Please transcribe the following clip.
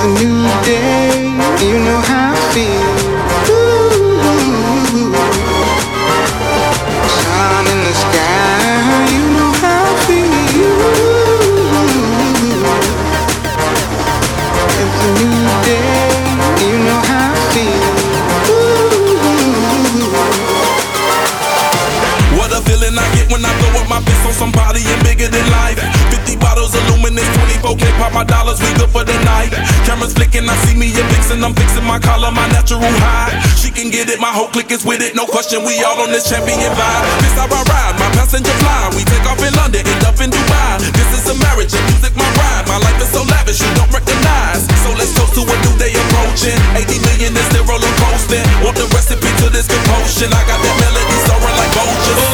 It's a new day, you know how I feel. Ooh. Sun in the sky, you know how I feel. Ooh, It's a new day, you know how I feel. Ooh. What a feeling I get when I throw up my fist on somebody and bigger than life 50 bottles of luminous, 24K, pop my dollars, we good for the night. Cameras flicking, I see me and fixing, I'm fixing my collar, my natural high. She can get it, my whole clique is with it, no question, we all on this champion vibe. This how I ride, my passenger fly. We take off in London, end up in Dubai. This is a marriage, and music my ride. My life is so lavish, you don't recognize. So let's toast to a new day approaching. 80 million is still roller coasting. Want the recipe to this commotion? I got that melody soaring like gold